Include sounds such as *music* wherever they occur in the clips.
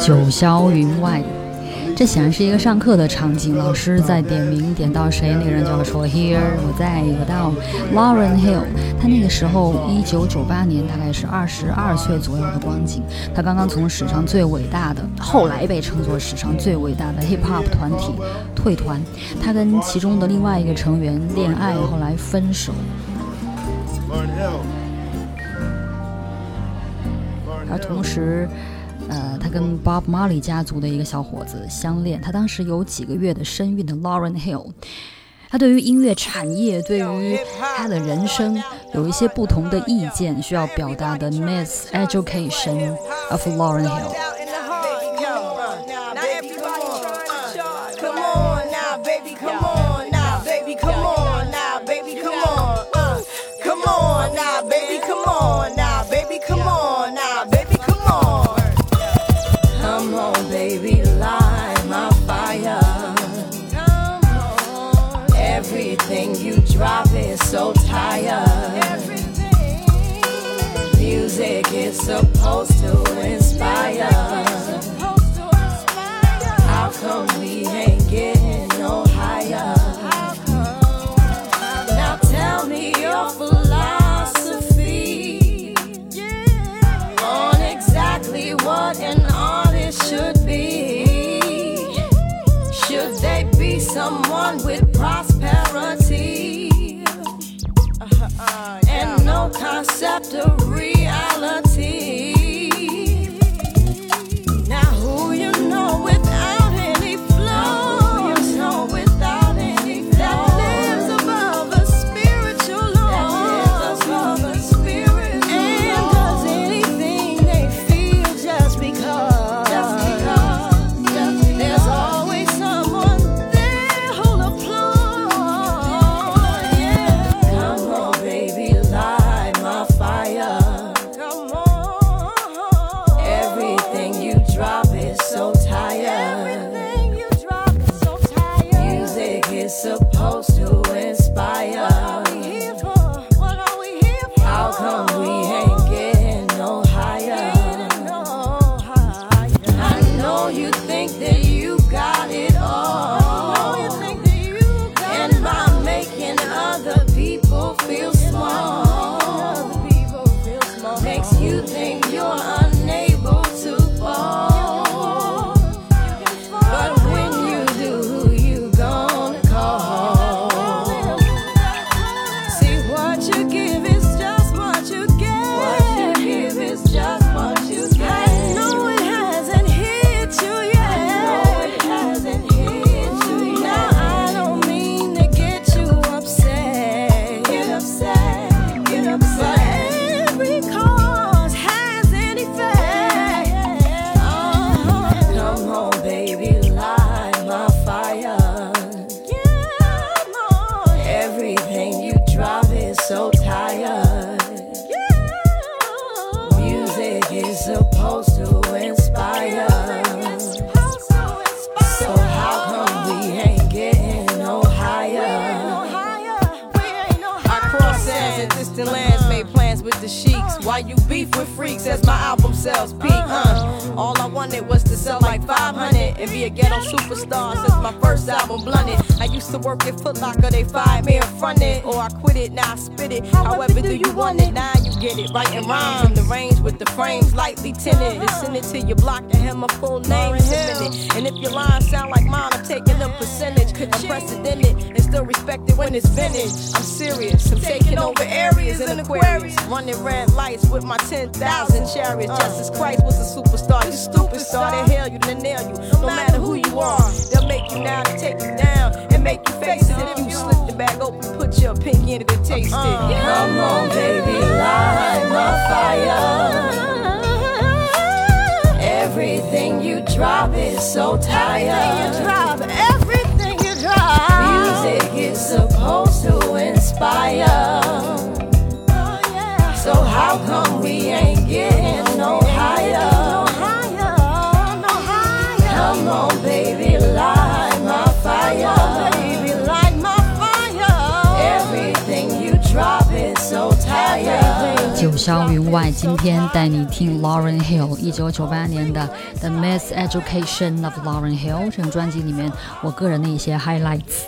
九霄云外，这显然是一个上课的场景。老师在点名，点到谁，那个人就要说 Here，我在。我到 Lauren Hill，他那个时候一九九八年，大概是二十二岁左右的光景。他刚刚从史上最伟大的，后来被称作史上最伟大的 hip hop 团体退团。他跟其中的另外一个成员恋爱，后来分手。而同时，呃，他跟 Bob Marley 家族的一个小伙子相恋，他当时有几个月的身孕的 Lauren Hill，他对于音乐产业，对于他的人生有一些不同的意见需要表达的 Miss Education of Lauren Hill。Supposed to inspire. How come we ain't getting no higher? Now tell me your philosophy. On exactly what an artist should be. Should they be someone with prosperity? Uh-huh, uh, and no concept of sells peak, huh? All I wanted was to sell like 500 and be a ghetto superstar since my first album blunted. I used to work at Foot Locker, they fired me in front it, or I quit it, now I spit it. However, do you want it? Now you get it. Writing rhymes in the range with the frames lightly tinted. And send it to your block and have my full name it. And if your lines sound like mine, I'm taking a percentage. Unprecedented and still respected when it's vintage. I'm serious, I'm taking over areas and Aquarius. Running red lights with my 10,000 chariots. Uh. Jesus Christ was a superstar. You stupid star, they hail you, they nail you. No matter who you are, they'll make you now to take you down and make you face it. If you slip the bag open, put your pinky in it and taste it. Come on, baby, light my fire. Everything you drop is so tired. 霄云外，今天带你听 Lauren Hill 一九九八年的《The Miseducation of Lauren Hill》这张专辑里面，我个人的一些 highlights。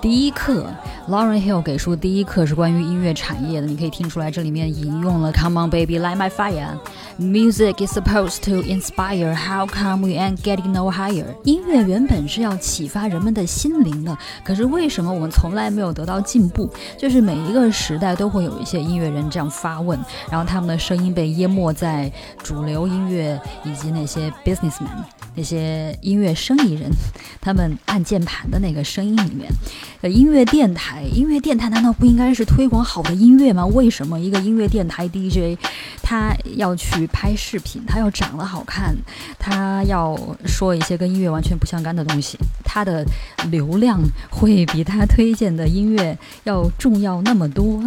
第一课，Lauren Hill 给出第一课是关于音乐产业的，你可以听出来，这里面引用了 Come on baby, light my fire。Music is supposed to inspire. How come we ain't getting no higher？音乐原本是要启发人们的心灵的，可是为什么我们从来没有得到进步？就是每一个时代都会有一些音乐人这样发问，然后他们的声音被淹没在主流音乐以及那些 businessman。那些音乐生意人，他们按键盘的那个声音里面，呃，音乐电台，音乐电台难道不应该是推广好的音乐吗？为什么一个音乐电台 DJ，他要去拍视频，他要长得好看，他要说一些跟音乐完全不相干的东西，他的流量会比他推荐的音乐要重要那么多，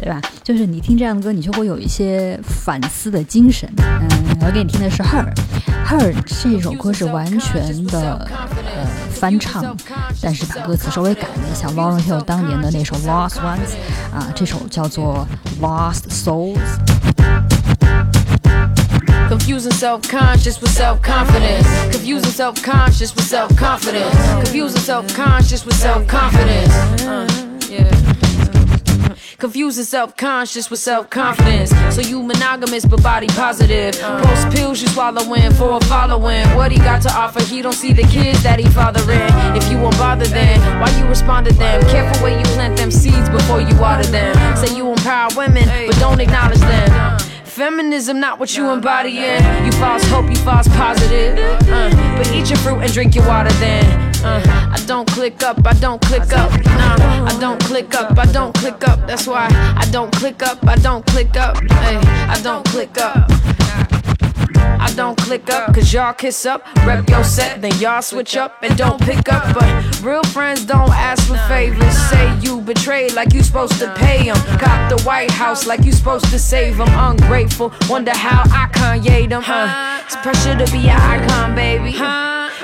对吧？就是你听这样的歌，你就会有一些反思的精神。嗯，我给你听的是 Her，Her 这首歌。是完全的呃翻唱，但是把歌词稍微改了一下。Lauryn Hill Ones》啊，这首叫做《Lost Souls》。Confusing self-conscious with self-confidence. Confusing self-conscious with self-confidence. Confusing self-conscious with self-confidence. Uh, yeah. Confusing self-conscious with self-confidence. So you monogamous but body positive. Post pills you swallowing for a following. What he got to offer, he don't see the kids that he fathering. If you won't bother then, why you respond to them? Careful where you plant them seeds before you water them. Say you empower women, but don't acknowledge them. Feminism, not what you embodying. You false hope, you false positive. Uh, but eat your fruit and drink your water then. Uh, I don't click up, I don't click up. Nah, I don't click up, I don't click up. That's why I don't click up, I don't click up. Hey, I don't click up. I don't click up, cause y'all kiss up, rep your set, then y'all switch up and don't pick up. But real friends don't ask for favors. Say you betrayed like you supposed to pay them. Got the White House like you supposed to save them. Ungrateful, wonder how I Kanye them. Huh? It's pressure to be an icon, baby.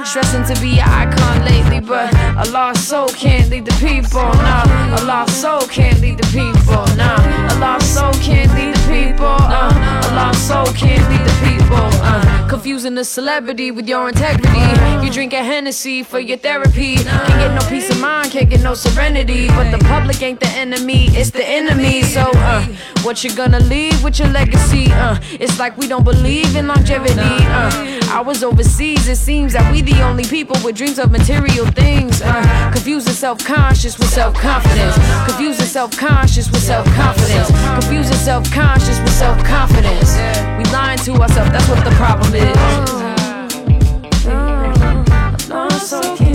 Stressing to be an icon lately, but a lost soul can't lead the people. Nah, a lost soul can't lead the people. Nah, a lost soul can't lead the people. Uh, a lost soul can't lead the people. Uh, confusing a celebrity with your integrity. You drink a Hennessy for your therapy. Can't get no peace of mind, can't get no serenity. But the public ain't the enemy, it's the enemy. So, uh, what you gonna leave with your legacy? Uh, it's like we don't believe in longevity. Uh, I was overseas, it seems that we the only people with dreams of material things. Uh, confusing self-conscious with self-confidence. Confusing self-conscious with self-confidence. Confusing self-conscious with self-confidence. We lying to ourselves, that's what the problem is. No, so can't lead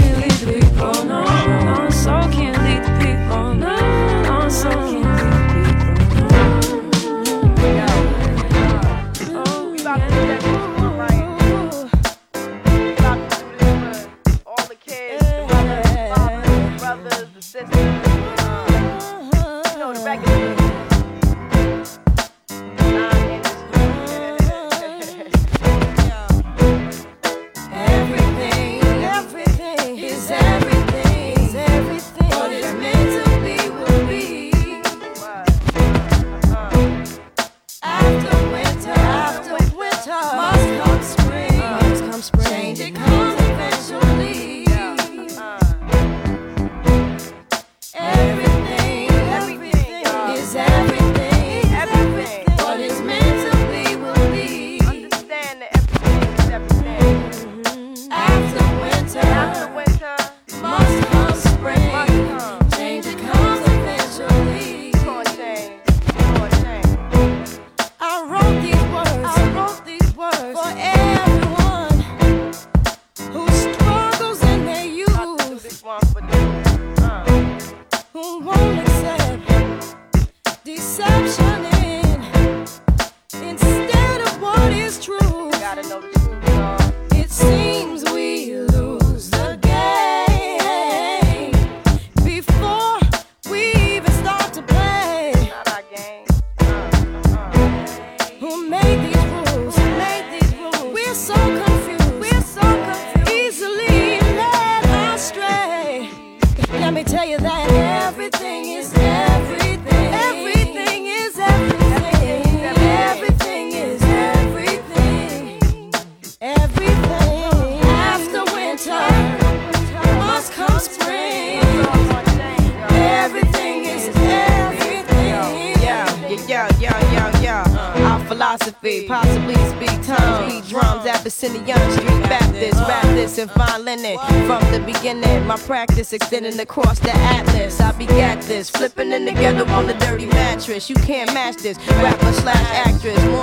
extending across the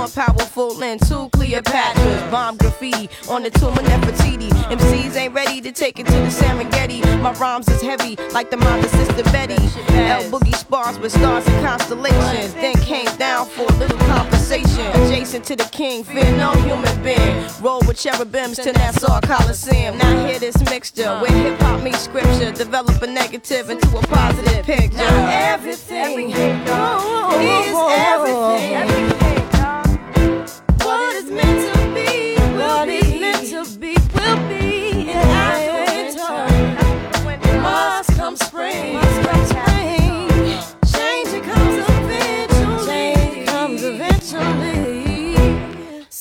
powerful and two Cleopatras. Bomb graffiti on the tomb of Nefertiti. MCs ain't ready to take it to the Serengeti. My rhymes is heavy like the mind of Sister Betty. L Boogie spars with stars and constellations. Then came down for a little conversation. Adjacent to the king, fear no human being. Roll with cherubims to Nassau Coliseum. Now hear this mixture where hip hop meets scripture. Develop a negative into a positive picture. Now everything is everything. Is meant to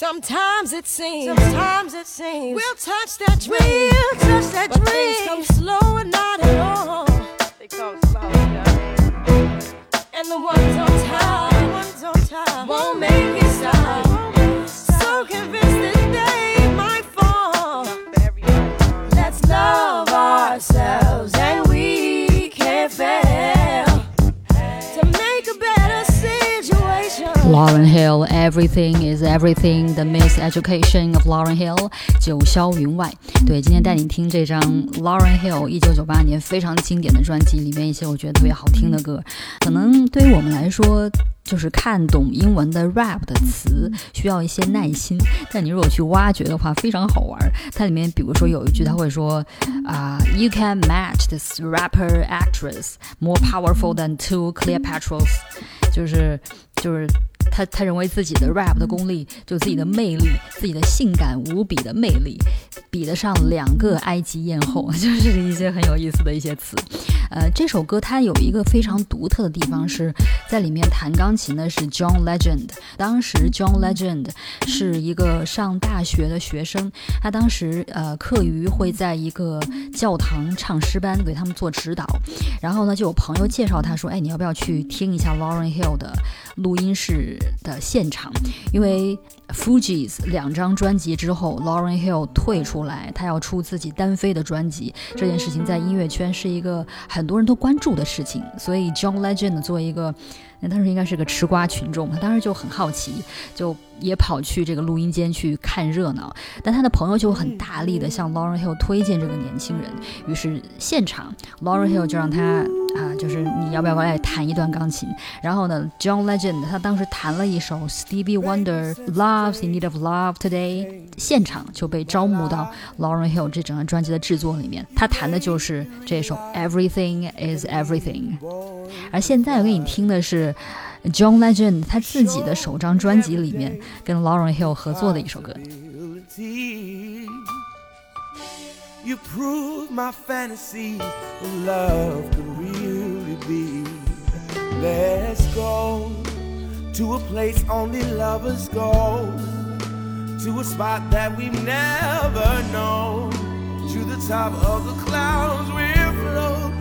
Sometimes it seems. Sometimes it seems. We'll touch that dream. We'll touch that But dream. things come slow and not at all. They come slow, yeah. And the ones on top, the ones on top won't make it stop. Lauren Hill, Everything is Everything, The Miseducation of Lauren Hill，九霄云外。对，今天带你听这张 Lauren Hill 一九九八年非常经典的专辑，里面一些我觉得特别好听的歌。可能对于我们来说，就是看懂英文的 rap 的词需要一些耐心，但你如果去挖掘的话，非常好玩。它里面比如说有一句，他会说啊、y o u can match this rapper actress more powerful than two Cleopatras，就是就是。他他认为自己的 rap 的功力，就自己的魅力，自己的性感无比的魅力，比得上两个埃及艳后，*laughs* 就是一些很有意思的一些词。呃，这首歌它有一个非常独特的地方，是在里面弹钢琴的是 John Legend。当时 John Legend 是一个上大学的学生，他当时呃课余会在一个教堂唱诗班给他们做指导，然后呢就有朋友介绍他说，哎，你要不要去听一下 Lauren Hill 的录音室的现场？因为 Fugees 两张专辑之后，Lauren Hill 退出来，他要出自己单飞的专辑。这件事情在音乐圈是一个很多人都关注的事情，所以 John Legend 作为一个，那当时应该是个吃瓜群众，他当时就很好奇，就也跑去这个录音间去看热闹。但他的朋友就很大力的向 Lauren Hill 推荐这个年轻人，于是现场 Lauren Hill 就让他啊，就是你要不要过来弹一段钢琴？然后呢，John Legend 他当时弹了一首 Stevie Wonder Love's in Need of Love Today，现场就被招募到 Lauren Hill 这整个专辑的制作里面。他弹的就是这首 Everything Is Everything。而现在我给你听的是 John Legend 他自己的首张专辑里面跟 Lauren Hill 合作的一首歌。youprovemyfantasyyoucouldreally be. Let's go to a place only lovers go. To a spot that we've never known. To the top of the clouds we're floating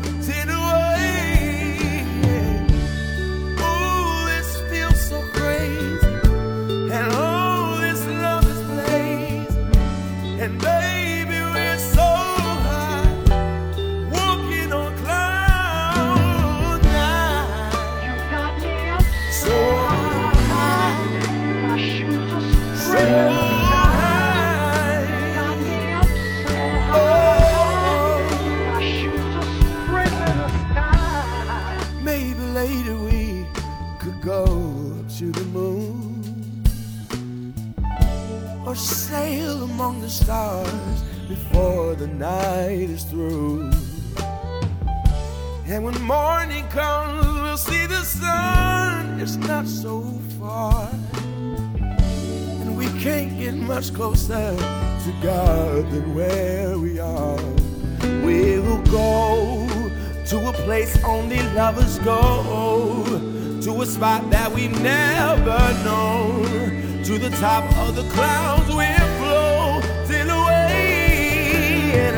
spot that we've never known. To the top of the clouds we're floating away. And,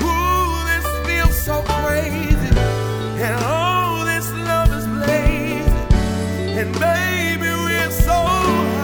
ooh, this feels so crazy. And oh, this love is blazing. And baby, we're so high.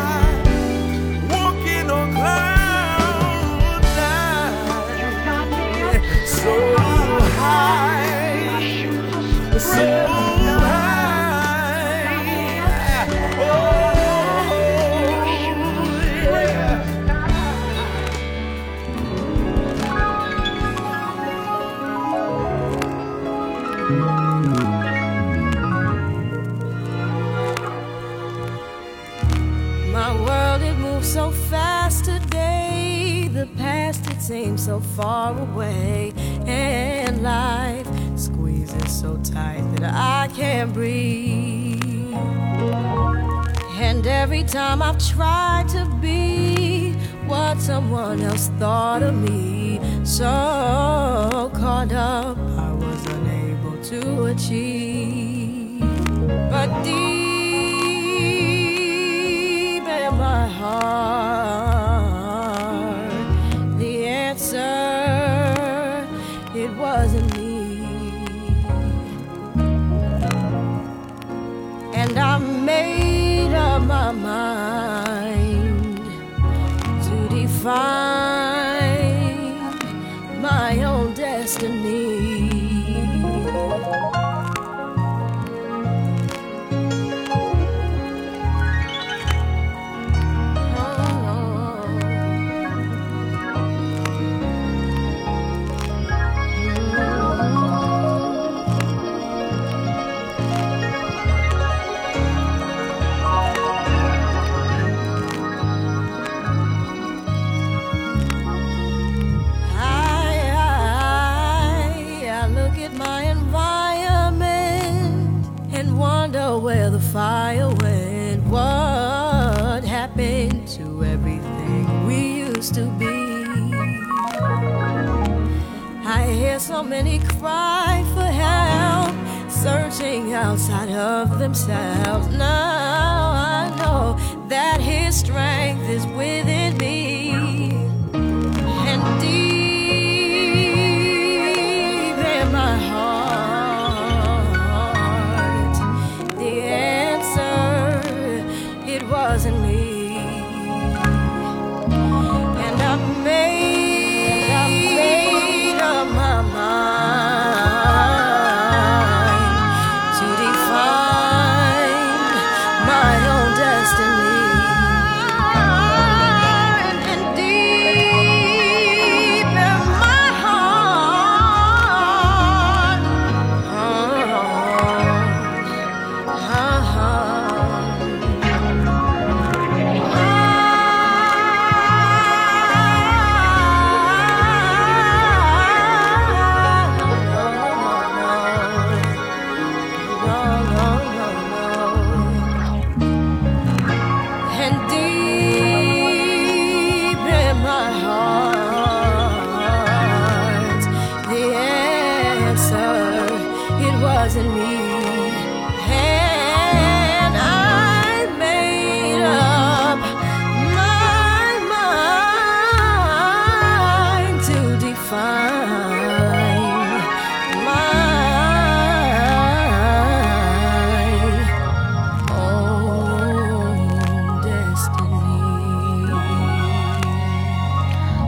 So far away. And life squeezes so tight that I can't breathe. And every time I've tried to be what someone else thought of me, so caught up, I was unable to achieve. But deep in my heart, up so many cry for help, searching outside of themselves. Now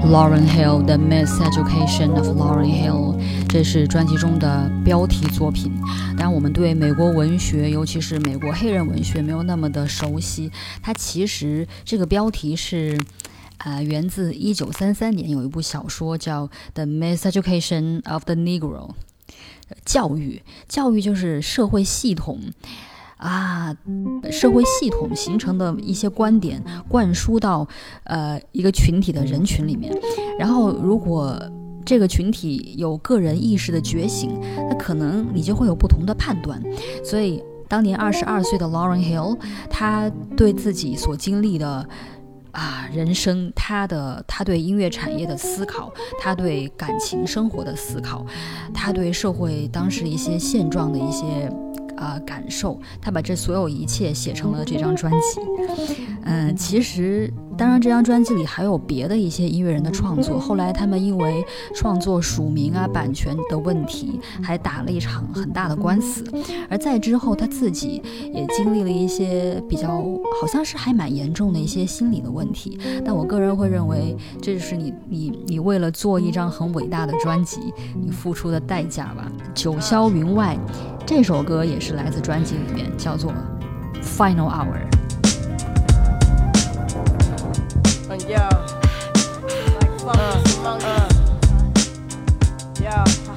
Lauren Hill 的《Miss Education of Lauren Hill》，这是专辑中的标题作品。当然，我们对美国文学，尤其是美国黑人文学，没有那么的熟悉。它其实这个标题是，呃，源自一九三三年有一部小说叫《The Miss Education of the Negro》，教育，教育就是社会系统。啊，社会系统形成的一些观点灌输到呃一个群体的人群里面，然后如果这个群体有个人意识的觉醒，那可能你就会有不同的判断。所以，当年二十二岁的 Lauren Hill，他对自己所经历的。啊，人生他的他对音乐产业的思考，他对感情生活的思考，他对社会当时一些现状的一些啊、感受，他把这所有一切写成了这张专辑。嗯、其实当然这张专辑里还有别的一些音乐人的创作，后来他们因为创作署名啊、版权的问题，还打了一场很大的官司。而在之后，他自己也经历了一些比较，好像是还蛮严重的一些心理的问题。但我个人会认为，这就是你你你为了做一张很伟大的专辑，你付出的代价吧。九霄云外这首歌也是来自专辑里面，叫做《Final Hour》。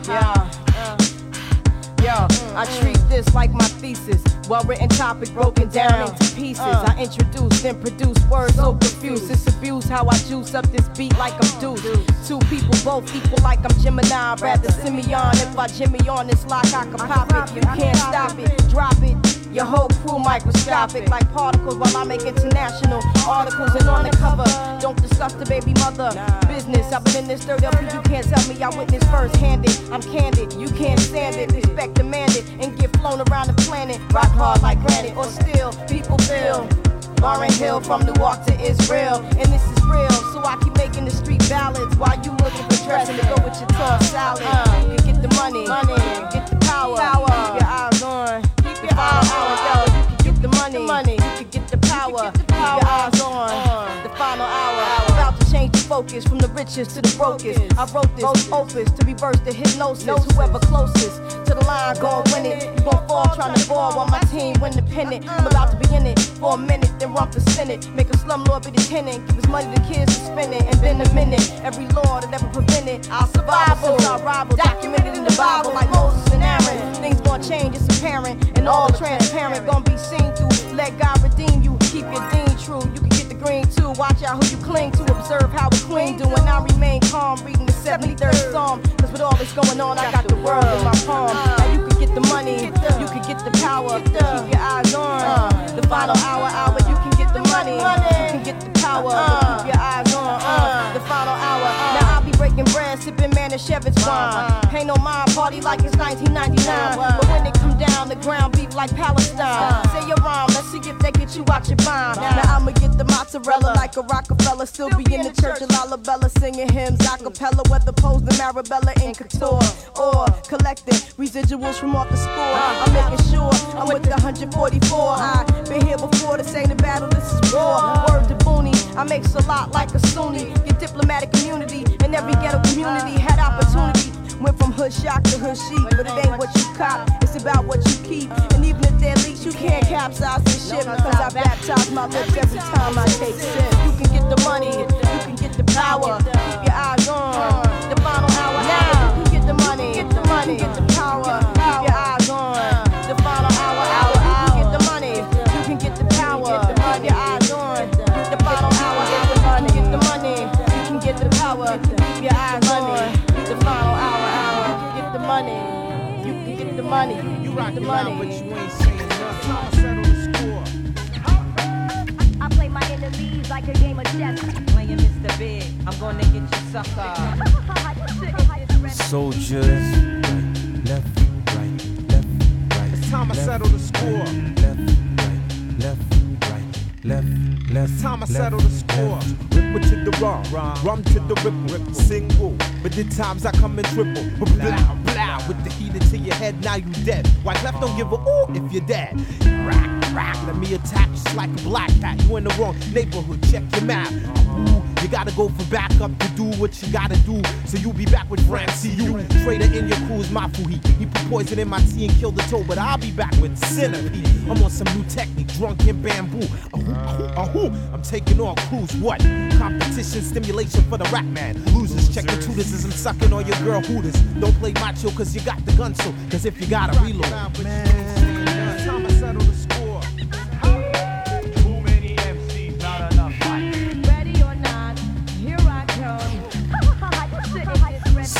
Uh, I treat this like my thesis. Well written topic broken down into pieces. Uh. I introduce, then produce words so profuse. It's abuse how I juice up this beat like I'm Deuce. Two people both equal like I'm Gemini. Rather Simeon. If I Jimmy on this lock, I can pop it. You can't stop it, drop it. Your whole crew microscopic like particles while I make international articles and on the cover. Don't discuss the baby mother business. I've been in this dirt up, you can't tell me I witnessed first handed. I'm candid, you can't stand it. Respect demanded and get flown around the planet. Rock hard like granite or steel. People feel. Lauryn Hill from Newark to Israel, and this is real. So I keep making the street ballads while you looking for dressing to go with your tossed salad. Uh. You can get the money, money, get the power, power. Keep your eyes on, keep your eyes on, yo. You can get the money, money. Focus from the richest to the brokest. I wrote this opus to reverse the hypnosis. Whoever closest to the line gon' win it. You gon' fall trying to ball while my team win the pennant. I'm about to be in it for a minute, then run for senate. Make a slumlord be the tenant. Give his money to kids to spend it, and then a minute. Every law that ever prevented, I'll survive since. Documented in the Bible like Moses and Aaron. Things gon' change, it's apparent, and all transparent. Gon' be seen through. Let God redeem you. Keep your dean true. You can get green too. Watch out who you cling to. Observe how a queen do, and I remain calm. Reading the 73rd Psalm. Cause with all this going on, I got the world in my palm. Now you can get the money, you can get the power. Keep your eyes on the final hour, hour. You can get the money, you can get the power. Keep your eyes on uh, the final hour. Now I'll be breaking bread, sipping Manischewitz wine. Pay no mind, party like it's 1999. But when it come down, the ground beef like Palestine. Say your rhyme, let's see if they get you out your mind. Now I'ma get the mozzarella like a Rockefeller. Still be in the church of Lalibela singing hymns a cappella. Whether posed in Marbella in couture or collecting residuals from off the score. I'm making sure I'm with the 144. I been here before, this ain't a battle, this is war. Word to Booney, I make a lot like a Sunni. Get diplomatic immunity in every ghetto community. Had opportunity. Went from hood shock to hood chic, but it ain't what you cop, it's about what you keep. And even if they're leaks, you can't capsize this shit because I baptize my lips every time I take sip. You can get the money, you can get the power. Keep your eyes on the final hour. Now you can get the money, get the money, rock the the line, but you ain't saying nothing. I'ma settle the score. I play my enemies like a game of chess. Playing Mr. Big, I'm gonna get you sucker. Soldiers, right, left, right, left, right. It's time I left, settle the score. Left, right, left, right, left, left. It's time I left, settle the score. left. Ripple to the rum, rum to the ripple, single. But the times I come in triple. Blah, blah, with the heat into your head, now you dead. Why left don't give a ooh if you're dead. Rack, rack, let me attack just like a black cat. You in the wrong neighborhood, check your map. Ooh, you gotta go for backup to do what you gotta do. So you'll be back with Francie. You trader in your crew's Mafuhi. He put poison in my tea and killed the toe, but I'll be back with centipede. I'm on some new technique, drunk in bamboo. Ahoo, ahoo, ahoo. I'm taking on crews. What? Competition stimulation for the rap man. Losers, check the tutors as I'm sucking on your girl hooters. Don't play macho cause you got the gun so. Cause if you gotta reload, man.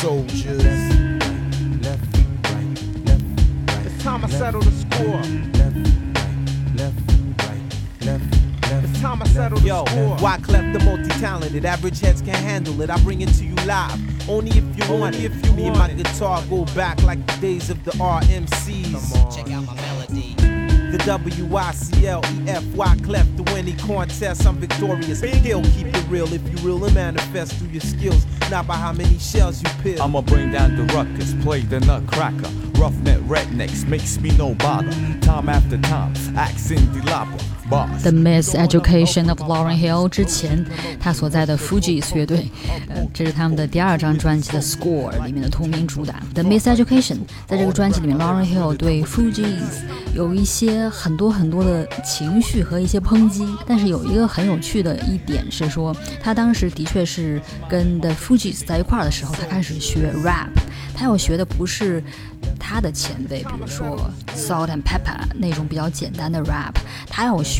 Soldiers. Left, right, left, right. It's time I settle the score. Left, right, left, right, left, left. It's time I settle the Yo, score. why cleft the multi-talented? Average heads can't handle it. I bring it to you live Only if you want it. If you me and my guitar go back like the days of the RMCs. Check out my melody. The W-I-C-L-E-F-Y clef to any contest. I'm victorious. He'll keep it real if you real manifest through your skills, not by how many shells you peel. I'ma bring down the ruckus, play the nutcracker. Roughneck rednecks makes me no bother. Time after time, accent the lopper. The Miseducation of Lauren Hill 之前，他所在的 Fugees 乐队，呃，这是他们的第二张专辑的 Score 里面的同名主打 The Miseducation。在这个专辑里面，Lauren Hill 对 Fugees 有一些很多很多的情绪和一些抨击，但是有一个很有趣的一点是说，他当时的确是跟 The Fugees 在一块儿的时候，他开始学 rap，他要学的不是。他的前辈，比如说 Salt and Pepper 那种比较简单的 rap，他要学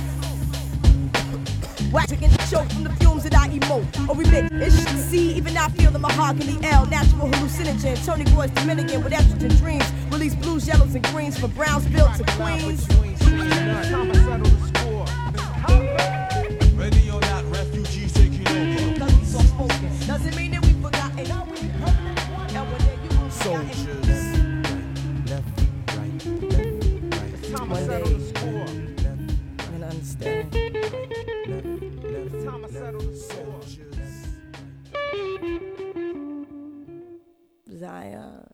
Waxing and choke from the fumes that I emote or remit. It's see, even I feel the mahogany L, natural hallucinogen. Tony Boy's Dominican with estrogen dreams. Release blues, yellows, and greens for browns built to queens. 啊。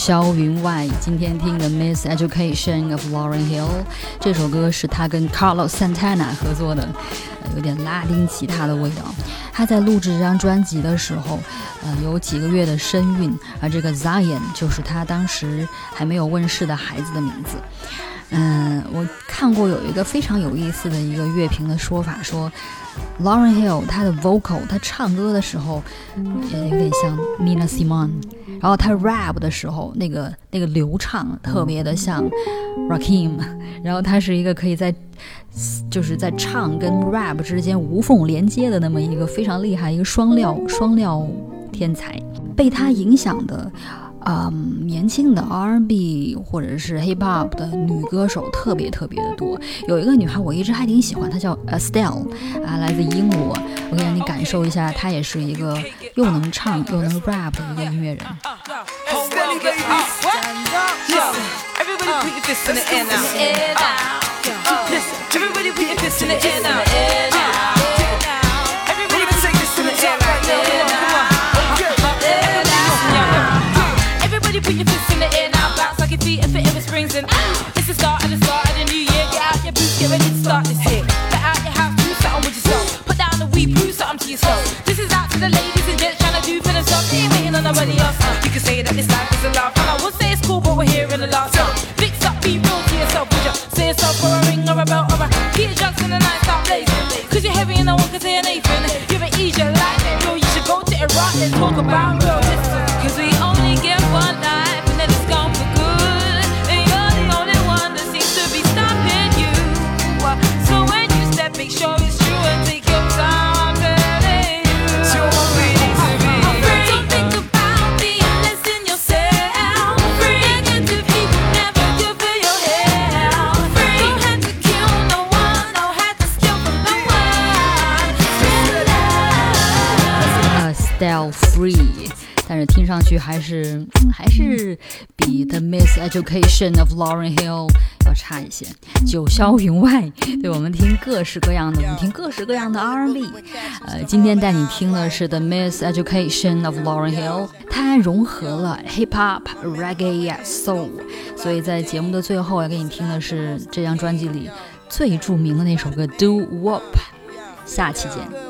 霄云外，今天听的《Miss Education of Lauren Hill》这首歌是他跟 Carlos Santana 合作的，有点拉丁吉他的味道。他在录制这张专辑的时候，呃，有几个月的身孕，而这个 Zion 就是他当时还没有问世的孩子的名字。嗯，我看过有一个非常有意思的一个乐评的说法，说 Lauren Hill 他的 vocal 他唱歌的时候，也有点像 Nina Simone，然后他 rap 的时候，那个那个流畅特别的像 Rakim，然后他是一个可以在就是在唱跟 rap 之间无缝连接的那么一个非常厉害一个双料双料天才，被他影响的。嗯，年轻的 R&B 或者是 Hip Hop 的女歌手特别特别的多。有一个女孩我一直还挺喜欢，她叫 Estelle，啊，来自英国。我可以让你感受一下，她也是一个又能唱又能 rap 的一个音乐人。Everybody put your fists in the air now. Bounce like your feet if it ever springs in. It's the start of the start of the new year. Get out your boots, get ready to start this hit. Get out your house, do something with yourself. Put down the weed, prove something to yourself. This is out to the ladies and gents trying to do for themselves. Ain't waiting on nobody else. You can say that this life is a laugh. And I will say it's cool, but we're here in the last time. Fix up, be real to yourself. Would you say yourself for a ring or a belt or a your junks in the night, start blazing. Cause you're heavy and no one can say anything. You're an easier that, yo. You should go to Iraq and talk about 上去还是、还是比 The Miss Education of Lauren Hill 要差一些。九霄云外，对我们听各式各样的，我们听各式各样的 R&B。呃，今天带你听的是 The Miss Education of Lauren Hill，它融合了 Hip Hop、Reggae、Soul，所以在节目的最后要给你听的是这张专辑里最著名的那首歌 Do Wop。下期见。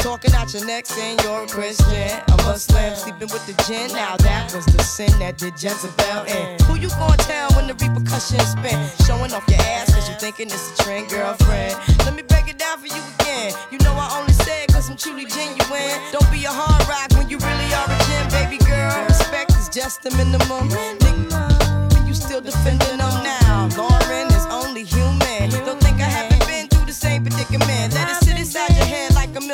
Talking out your neck saying you're a Christian, a Muslim, sleeping with the gin. Now that was the sin that did Jezebel in. Who you gonna tell when the repercussions spin? Showing off your ass cause you thinking it's a trend, girlfriend. Let me break it down for you again. You know I only say it cause I'm truly genuine. Don't be a hard rock when you really are a gem, baby girl. Respect is just the minimum. Nigga, you still defending them now. Lauryn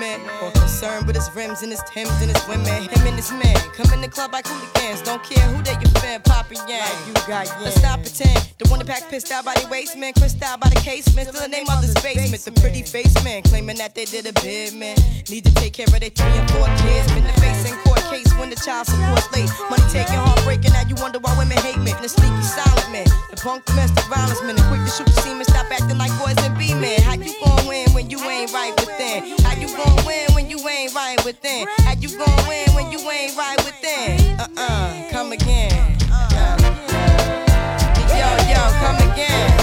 Dedicated to the man more concerned with his rims and his Timbs and his women. Him and his man come in the club like hooligans. Don't care who they your fan, Papa Yang. Like You got Let's stop pretend. The one that pack pissed out by the waistman, crissed out by the casement. Still the name of this basement. The pretty face man claiming that they did a bid, man. Need to take care of their three and four kids. Been the face in court case when the child support's late. Money taking, heartbreaking. Now you wonder why women hate me. The sneaky silent man, the punk domestic violence man, the quick to shoot the semen. Stop acting like boys and be men. How you gon' win when you ain't right within? How you gon' win when you ain't right within? How you gon' win when you ain't right within? Uh uh, come again. Uh. Yo, yo, come again.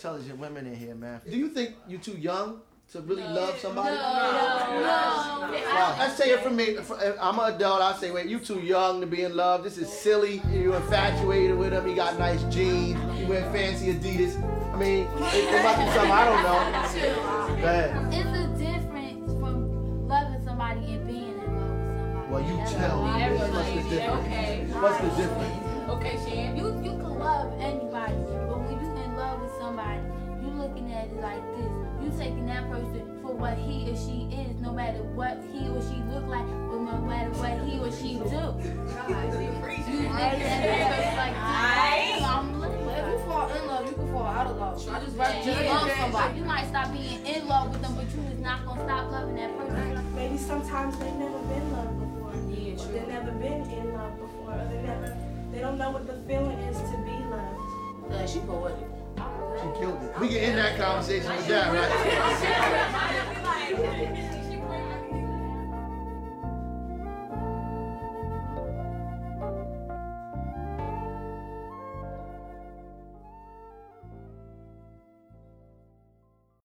Intelligent women in here, man. Do you think you're too young to really love somebody? No, Wow, let's say it for me. If uh, I'm an adult. I say, wait, you too young to be in love. This is silly. You're infatuated with him. He got nice jeans. He wear fancy Adidas. I mean, it, it must be something I don't know. *laughs* Go ahead. It's a difference from loving somebody and being in love with somebody. Well, you tell me. What's the difference? What's the difference? Okay, Shan. You you can love anybody, somebody, you looking at it like this. You taking that person for what he or she is, no matter what he or she look like, or no matter what he or she do. You *laughs* looking at that person like this. I'm If you fall in love, you can fall out of love. I just Right, just just love love somebody. somebody. You might stop being in love with them, but you is not gonna stop loving that person. Maybe sometimes they've never been loved before. Yeah, or they've never been in love before. Or they never, they don't know what the feeling is to be loved. Yeah, she poetic. She killed it. We can end that conversation with that, right? *laughs*